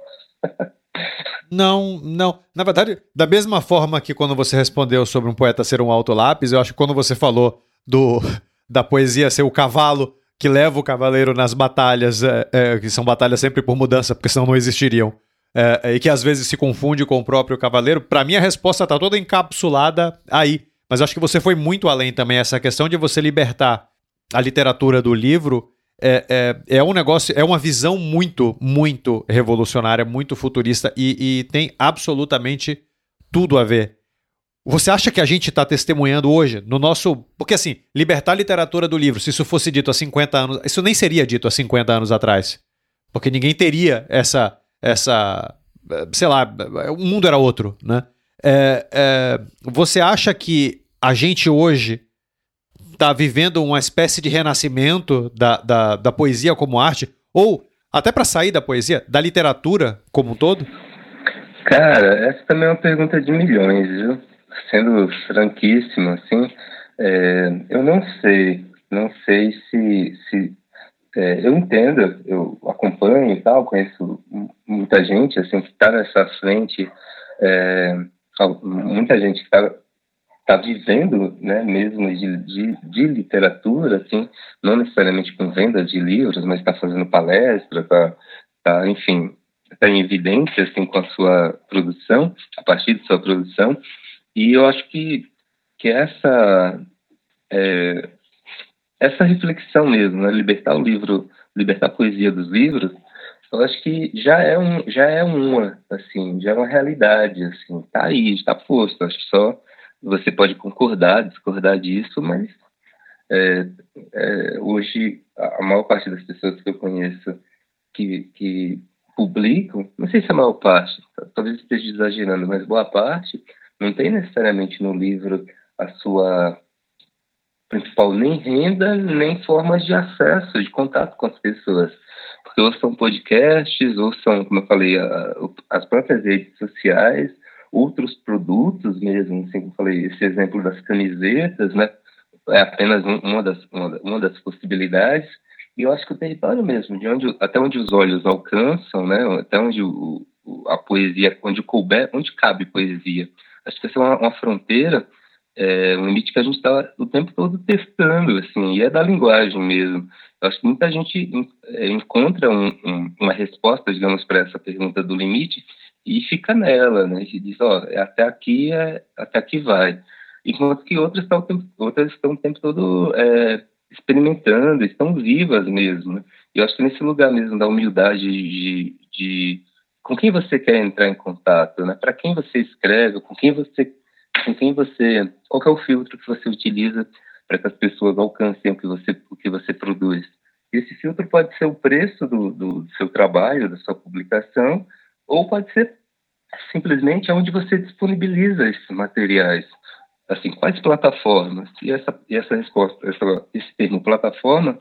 Não, não. Na verdade, da mesma forma que quando você respondeu sobre um poeta ser um alto lápis, eu acho que quando você falou do da poesia ser o cavalo que leva o cavaleiro nas batalhas, é, é, que são batalhas sempre por mudança, porque senão não existiriam, é, e que às vezes se confunde com o próprio cavaleiro, para mim a resposta está toda encapsulada aí. Mas acho que você foi muito além também. Essa questão de você libertar a literatura do livro é, é, é um negócio, é uma visão muito, muito revolucionária, muito futurista e, e tem absolutamente tudo a ver você acha que a gente está testemunhando hoje, no nosso. Porque, assim, libertar a literatura do livro, se isso fosse dito há 50 anos. Isso nem seria dito há 50 anos atrás. Porque ninguém teria essa. essa sei lá, o mundo era outro, né? É, é, você acha que a gente hoje está vivendo uma espécie de renascimento da, da, da poesia como arte? Ou, até para sair da poesia, da literatura como um todo? Cara, essa também é uma pergunta de milhões, viu? sendo franquíssimo, assim, é, eu não sei, não sei se, se é, eu entendo, eu acompanho e tal, conheço muita gente, assim, que está nessa frente, é, muita gente que está está vivendo, né, mesmo de, de, de, literatura, assim, não necessariamente com venda de livros, mas está fazendo palestra, está, tá, enfim, está em evidência, assim, com a sua produção, a partir de sua produção, e eu acho que, que essa, é, essa reflexão mesmo, né, libertar o livro, libertar a poesia dos livros, eu acho que já é um, já é uma, assim, já é uma realidade, assim, tá aí, está posto. Acho que só você pode concordar, discordar disso, mas é, é, hoje a maior parte das pessoas que eu conheço que, que publicam, não sei se a maior parte, talvez esteja exagerando, mas boa parte não tem necessariamente no livro a sua principal nem renda, nem formas de acesso, de contato com as pessoas. Porque ou são podcasts, ou são, como eu falei, a, as próprias redes sociais, outros produtos mesmo, assim como falei, esse exemplo das camisetas, né? É apenas uma das, uma, uma das possibilidades. E eu acho que o território mesmo, de onde, até onde os olhos alcançam, né? Até onde o, a poesia, onde couber, onde cabe poesia. Acho que essa é uma, uma fronteira é um limite que a gente está o tempo todo testando, assim, e é da linguagem mesmo. Eu acho que muita gente é, encontra um, um, uma resposta, digamos, para essa pergunta do limite e fica nela, né? E diz, ó, oh, até aqui é, até aqui vai. Enquanto que outras estão, outras estão o tempo todo é, experimentando, estão vivas mesmo. Né? Eu acho que nesse lugar mesmo da humildade de, de com quem você quer entrar em contato, né? Para quem você escreve, com quem você com quem você, qual é o filtro que você utiliza para que as pessoas alcancem o que você, o que você produz. Esse filtro pode ser o preço do, do, seu trabalho, da sua publicação, ou pode ser simplesmente onde você disponibiliza esses materiais. Assim, quais plataformas? E essa, e essa resposta, essa, esse termo plataforma,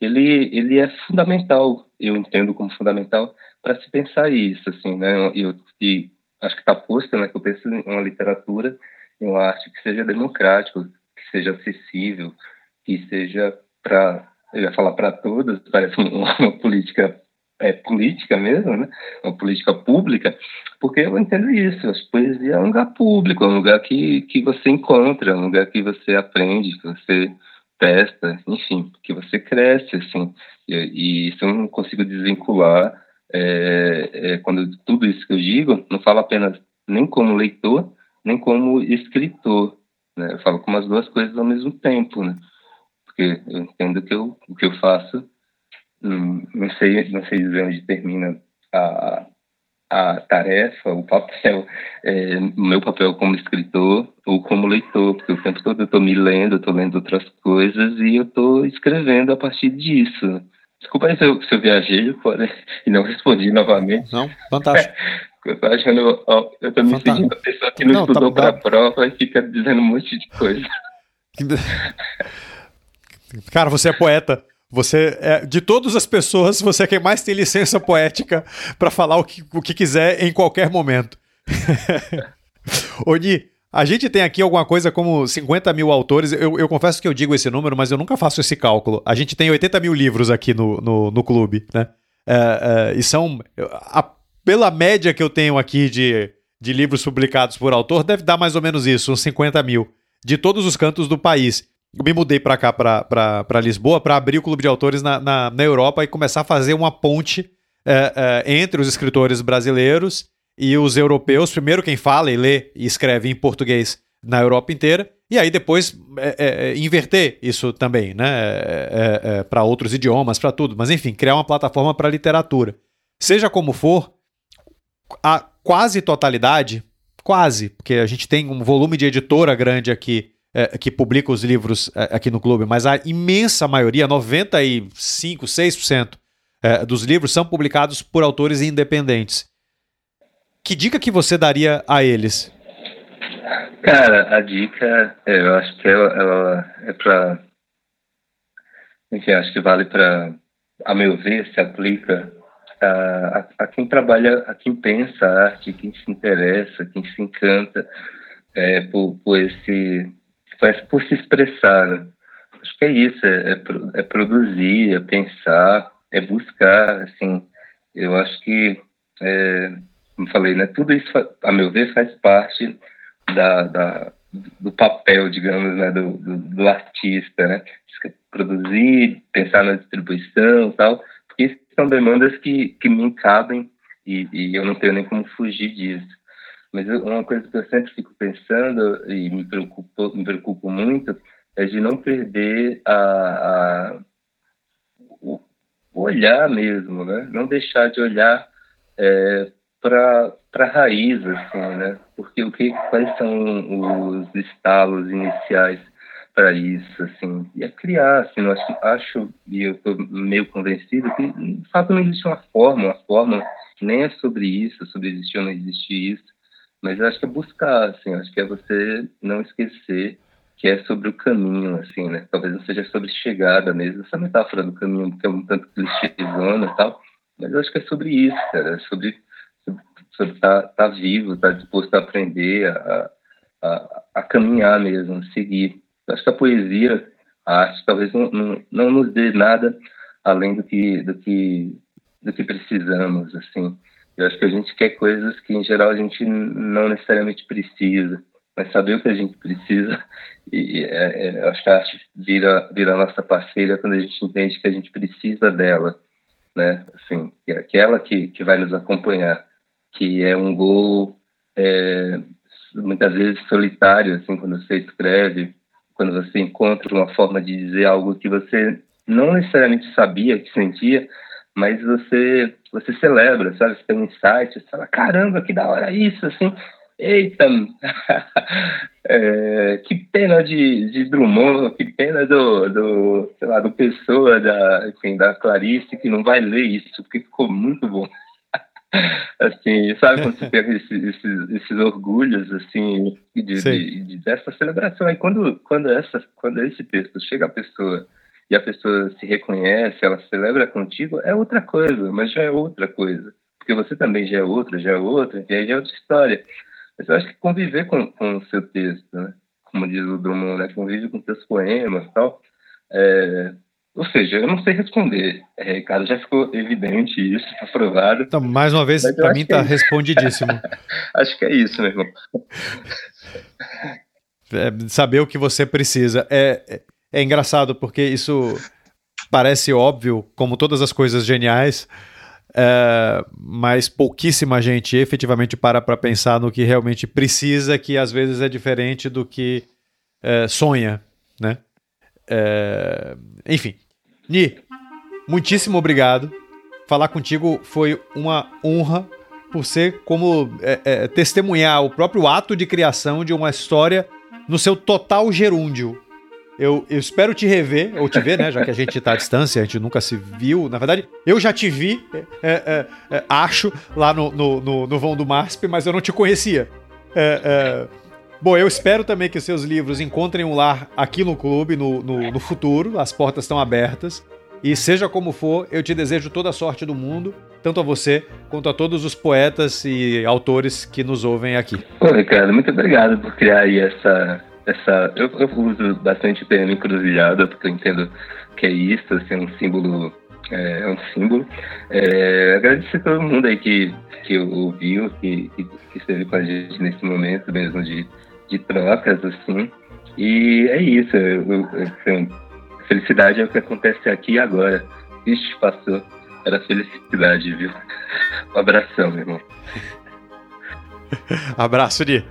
ele, ele é fundamental, eu entendo como fundamental, para se pensar isso, assim, né? E, e acho que está posto, né, que eu penso em uma literatura, em uma arte que seja democrática, que seja acessível, que seja para, eu ia falar para todas, parece uma, uma política é, política mesmo, né? uma política pública, porque eu entendo isso, a poesia é um lugar público, é um lugar que, que você encontra, é um lugar que você aprende, que você testa, enfim, que você cresce, assim, e, e isso eu não consigo desvincular é, é, quando tudo isso que eu digo, não falo apenas nem como leitor, nem como escritor, né? Eu falo como as duas coisas ao mesmo tempo, né? Porque eu entendo que eu, o que eu faço, não sei, não sei dizer onde termina a, a tarefa, o papel, é, o meu papel como escritor ou como leitor, porque o tempo todo eu estou me lendo, estou lendo outras coisas e eu estou escrevendo a partir disso. Desculpa aí se eu, se eu viajei e não respondi novamente. Não, fantástico. eu tô achando, ó, eu tô me fantástico. sentindo a pessoa que não, não estudou tá, para a prova e fica dizendo um monte de coisa. Cara, você é poeta. Você é, de todas as pessoas, você é quem mais tem licença poética para falar o que, o que quiser em qualquer momento. Oni, a gente tem aqui alguma coisa como 50 mil autores. Eu, eu, confesso que eu digo esse número, mas eu nunca faço esse cálculo. A gente tem 80 mil livros aqui no, no, no clube, né? É, é, e são. A, pela média que eu tenho aqui de, de livros publicados por autor, deve dar mais ou menos isso, uns 50 mil, de todos os cantos do país. Eu me mudei para cá, para Lisboa, para abrir o clube de autores na, na, na, Europa e começar a fazer uma ponte é, é, entre os escritores brasileiros e os europeus, primeiro quem fala e lê e escreve em português na Europa inteira, e aí depois é, é, é inverter isso também, né? É, para outros idiomas, para tudo. Mas enfim, criar uma plataforma para literatura. Seja como for, a quase totalidade, quase, porque a gente tem um volume de editora grande aqui que publica os livros aqui no clube, mas a imensa maioria, 95, 6% dos livros são publicados por autores independentes. Que dica que você daria a eles? Cara, a dica, é, eu acho que ela, ela é para. Enfim, acho que vale para, a meu ver, se aplica a, a, a, quem trabalha, a quem pensa a arte, quem se interessa, quem se encanta é, por, por, esse, por se expressar. Né? Acho que é isso, é, é, é produzir, é pensar, é buscar, assim. Eu acho que é, como falei, né, tudo isso, a meu ver, faz parte da, da, do papel, digamos, né, do, do, do, artista, né? Produzir, pensar na distribuição tal, porque são demandas que, que me cabem e, e eu não tenho nem como fugir disso. Mas uma coisa que eu sempre fico pensando e me preocupo, me preocupo muito é de não perder a, a o olhar mesmo, né? Não deixar de olhar é, para a raiz, assim, né? Porque o que, quais são os estalos iniciais para isso, assim? E é criar, assim, eu acho, acho e eu estou meio convencido que, de fato, não existe uma forma, uma forma nem é sobre isso, sobre existir ou não existir isso, mas acho que é buscar, assim, acho que é você não esquecer que é sobre o caminho, assim, né? Talvez não seja sobre chegada mesmo, essa metáfora do caminho que é um tanto clichêzona e tal, mas eu acho que é sobre isso, cara, é sobre sobre estar tá, tá vivo, estar tá disposto a aprender, a, a, a, caminhar mesmo, seguir. Eu acho que a poesia, a arte, talvez não, não, não nos dê nada além do que, do que, do que precisamos, assim. Eu acho que a gente quer coisas que, em geral, a gente não necessariamente precisa, mas saber o que a gente precisa, e é, é, acho que a arte vira, vira a nossa parceira quando a gente entende que a gente precisa dela, né? Assim, é aquela que, que vai nos acompanhar que é um gol é, muitas vezes solitário, assim, quando você escreve, quando você encontra uma forma de dizer algo que você não necessariamente sabia que sentia, mas você você celebra, sabe? Você tem um insight, você fala, caramba, que da hora isso, assim, eita, é, que pena de, de Drummond, que pena do, do, sei lá, do Pessoa, da, enfim, da Clarice, que não vai ler isso, porque ficou muito bom. assim, sabe quando você pega esses, esses, esses, orgulhos, assim, de, de, de, dessa celebração. Aí quando, quando, essa, quando esse texto chega à pessoa e a pessoa se reconhece, ela celebra contigo, é outra coisa, mas já é outra coisa. Porque você também já é outra, já é outra, e aí já é outra história. Mas eu acho que conviver com, com o seu texto, né? Como diz o Drummond, né? Convive com seus poemas e tal. É, ou seja, eu não sei responder, é, Ricardo. Já ficou evidente isso, está provado. Então, mais uma vez, para mim está é respondidíssimo. acho que é isso, meu irmão. É, saber o que você precisa. É, é, engraçado porque isso parece óbvio, como todas as coisas geniais, é, mas pouquíssima gente efetivamente para para pensar no que realmente precisa, que às vezes é diferente do que é, sonha, né? É, enfim, Ni, muitíssimo obrigado. Falar contigo foi uma honra por ser como é, é, testemunhar o próprio ato de criação de uma história no seu total gerúndio. Eu, eu, espero te rever, ou te ver, né? Já que a gente está à distância, a gente nunca se viu. Na verdade, eu já te vi, é, é, é acho, lá no, no, no, no, vão do MASP, mas eu não te conhecia. É, é, bom, eu espero também que os seus livros encontrem um lar aqui no clube no, no, no futuro. As portas estão abertas. E seja como for, eu te desejo toda a sorte do mundo, tanto a você quanto a todos os poetas e autores que nos ouvem aqui. Pô, Ricardo, muito obrigado por criar aí essa. Essa... Eu, eu uso bastante termo encruzilhada, porque eu entendo que é isso, assim, um símbolo. É, é um símbolo. É, agradecer a todo mundo aí que, que ouviu, que, que, que esteve com a gente nesse momento mesmo de, de trocas, assim. E é isso. Eu, assim, Felicidade é o que acontece aqui e agora. Ixi, passou. Era felicidade, viu? Um abração, meu irmão. Abraço, Di.